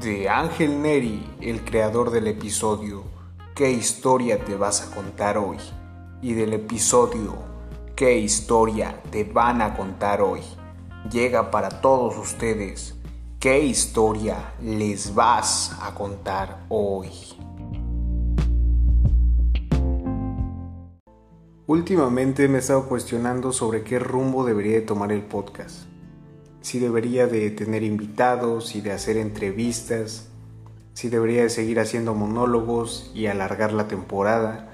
de Ángel Neri, el creador del episodio ¿Qué historia te vas a contar hoy? y del episodio ¿Qué historia te van a contar hoy? Llega para todos ustedes ¿Qué historia les vas a contar hoy? Últimamente me he estado cuestionando sobre qué rumbo debería tomar el podcast si debería de tener invitados, si de hacer entrevistas, si debería de seguir haciendo monólogos y alargar la temporada,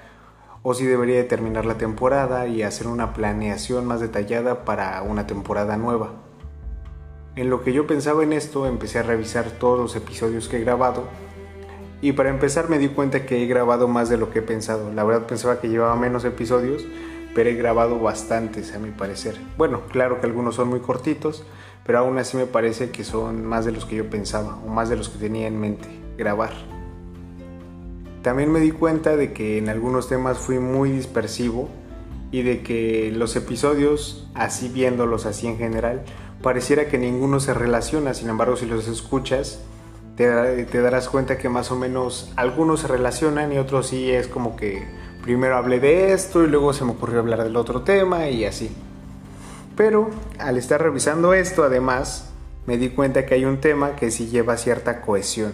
o si debería de terminar la temporada y hacer una planeación más detallada para una temporada nueva. En lo que yo pensaba en esto, empecé a revisar todos los episodios que he grabado y para empezar me di cuenta que he grabado más de lo que he pensado. La verdad pensaba que llevaba menos episodios, pero he grabado bastantes a mi parecer. Bueno, claro que algunos son muy cortitos, pero aún así me parece que son más de los que yo pensaba o más de los que tenía en mente grabar. También me di cuenta de que en algunos temas fui muy dispersivo y de que los episodios, así viéndolos así en general, pareciera que ninguno se relaciona, sin embargo si los escuchas te, te darás cuenta que más o menos algunos se relacionan y otros sí es como que primero hablé de esto y luego se me ocurrió hablar del otro tema y así. Pero al estar revisando esto, además, me di cuenta que hay un tema que sí lleva cierta cohesión.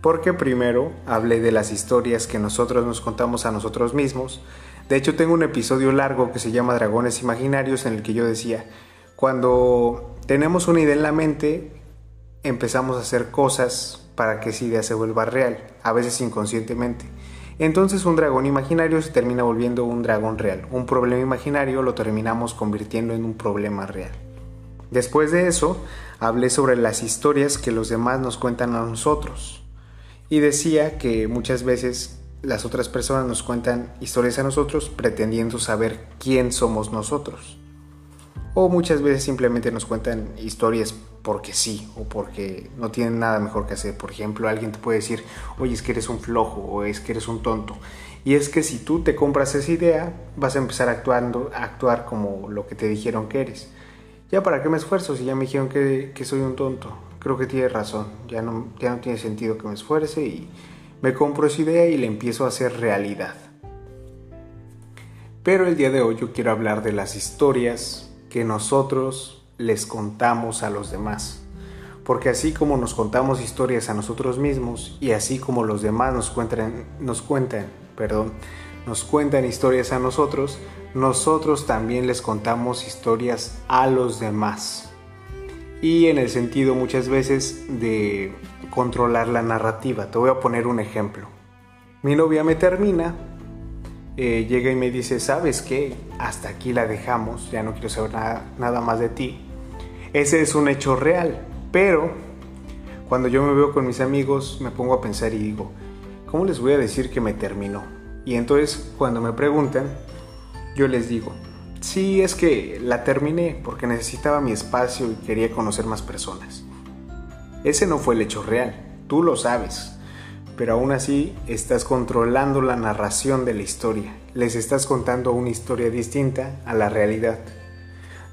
Porque primero hablé de las historias que nosotros nos contamos a nosotros mismos. De hecho, tengo un episodio largo que se llama Dragones Imaginarios en el que yo decía, cuando tenemos una idea en la mente, empezamos a hacer cosas para que esa idea se vuelva real, a veces inconscientemente. Entonces un dragón imaginario se termina volviendo un dragón real. Un problema imaginario lo terminamos convirtiendo en un problema real. Después de eso, hablé sobre las historias que los demás nos cuentan a nosotros. Y decía que muchas veces las otras personas nos cuentan historias a nosotros pretendiendo saber quién somos nosotros. O muchas veces simplemente nos cuentan historias porque sí o porque no tienen nada mejor que hacer. Por ejemplo, alguien te puede decir, oye, es que eres un flojo o es que eres un tonto. Y es que si tú te compras esa idea, vas a empezar actuando, a actuar como lo que te dijeron que eres. Ya para qué me esfuerzo si ya me dijeron que, que soy un tonto. Creo que tienes razón. Ya no, ya no tiene sentido que me esfuerce y me compro esa idea y la empiezo a hacer realidad. Pero el día de hoy yo quiero hablar de las historias que nosotros les contamos a los demás. Porque así como nos contamos historias a nosotros mismos y así como los demás nos cuentan, nos cuentan, perdón, nos cuentan historias a nosotros, nosotros también les contamos historias a los demás. Y en el sentido muchas veces de controlar la narrativa. Te voy a poner un ejemplo. Mi novia me termina, eh, llega y me dice, ¿sabes qué? Hasta aquí la dejamos, ya no quiero saber nada, nada más de ti. Ese es un hecho real, pero cuando yo me veo con mis amigos me pongo a pensar y digo, ¿cómo les voy a decir que me terminó? Y entonces cuando me preguntan, yo les digo, sí, es que la terminé porque necesitaba mi espacio y quería conocer más personas. Ese no fue el hecho real, tú lo sabes, pero aún así estás controlando la narración de la historia, les estás contando una historia distinta a la realidad.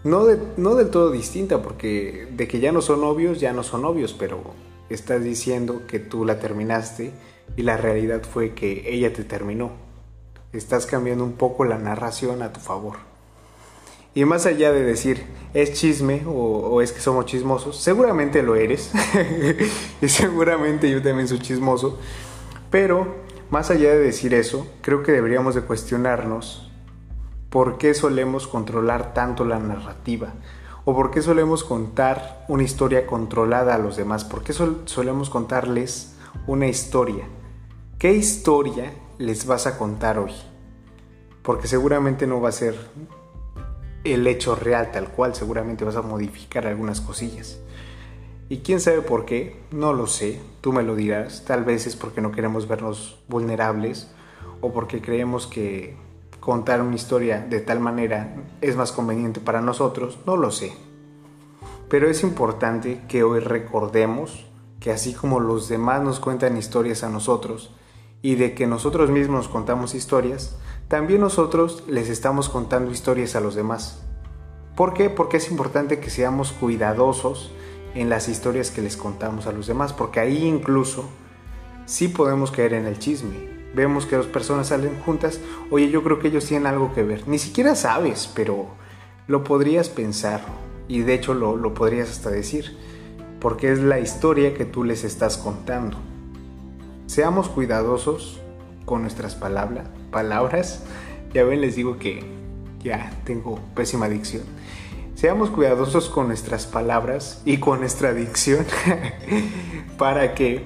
No, no del todo distinta, porque de que ya no son novios, ya no son novios, pero estás diciendo que tú la terminaste y la realidad fue que ella te terminó. Estás cambiando un poco la narración a tu favor. Y más allá de decir, es chisme o, o es que somos chismosos, seguramente lo eres. y seguramente yo también soy chismoso. Pero más allá de decir eso, creo que deberíamos de cuestionarnos ¿Por qué solemos controlar tanto la narrativa? ¿O por qué solemos contar una historia controlada a los demás? ¿Por qué solemos contarles una historia? ¿Qué historia les vas a contar hoy? Porque seguramente no va a ser el hecho real tal cual, seguramente vas a modificar algunas cosillas. Y quién sabe por qué, no lo sé, tú me lo dirás, tal vez es porque no queremos vernos vulnerables o porque creemos que contar una historia de tal manera es más conveniente para nosotros, no lo sé. Pero es importante que hoy recordemos que así como los demás nos cuentan historias a nosotros y de que nosotros mismos contamos historias, también nosotros les estamos contando historias a los demás. ¿Por qué? Porque es importante que seamos cuidadosos en las historias que les contamos a los demás, porque ahí incluso sí podemos caer en el chisme. Vemos que dos personas salen juntas, oye, yo creo que ellos tienen algo que ver. Ni siquiera sabes, pero lo podrías pensar y de hecho lo, lo podrías hasta decir, porque es la historia que tú les estás contando. Seamos cuidadosos con nuestras palabras, palabras. Ya ven, les digo que ya tengo pésima dicción. Seamos cuidadosos con nuestras palabras y con nuestra dicción para que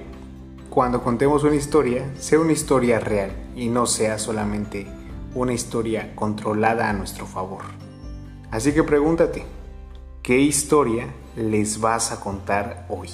cuando contemos una historia sea una historia real y no sea solamente una historia controlada a nuestro favor. Así que pregúntate, ¿qué historia les vas a contar hoy?